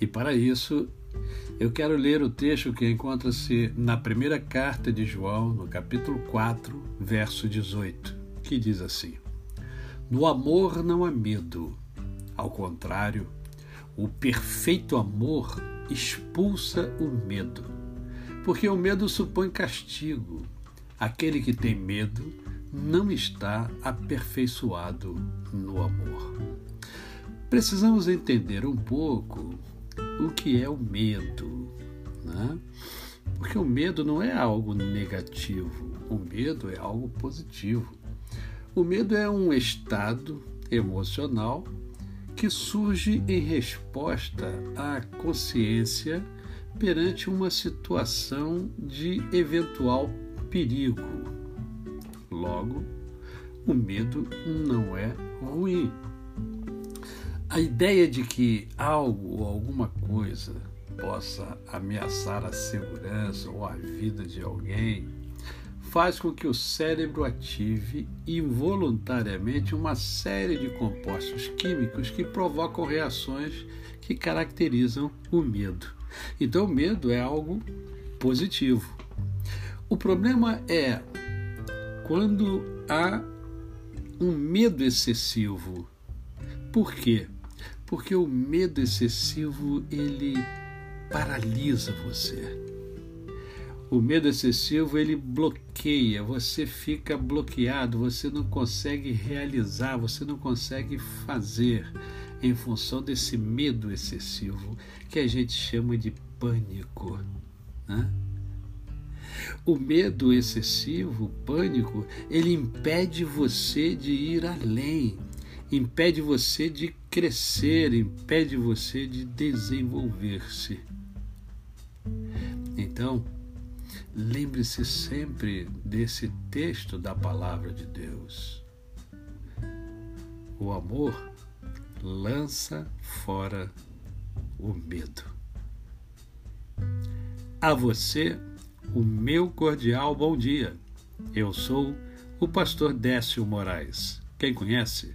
E para isso, eu quero ler o texto que encontra-se na primeira carta de João, no capítulo 4, verso 18, que diz assim: No amor não há medo, ao contrário, o perfeito amor expulsa o medo, porque o medo supõe castigo. Aquele que tem medo não está aperfeiçoado no amor. Precisamos entender um pouco o que é o medo, né? Porque o medo não é algo negativo, o medo é algo positivo. O medo é um estado emocional que surge em resposta à consciência perante uma situação de eventual perigo. Logo, o medo não é ruim. A ideia de que algo ou alguma coisa possa ameaçar a segurança ou a vida de alguém faz com que o cérebro ative involuntariamente uma série de compostos químicos que provocam reações que caracterizam o medo. Então, o medo é algo positivo. O problema é quando há um medo excessivo. Por quê? Porque o medo excessivo ele paralisa você. O medo excessivo ele bloqueia, você fica bloqueado, você não consegue realizar, você não consegue fazer em função desse medo excessivo que a gente chama de pânico. Né? O medo excessivo, o pânico, ele impede você de ir além, impede você de crescer, impede você de desenvolver-se. Então, lembre-se sempre desse texto da palavra de Deus. O amor lança fora o medo. A você, o meu cordial bom dia. Eu sou o pastor Décio Moraes. Quem conhece,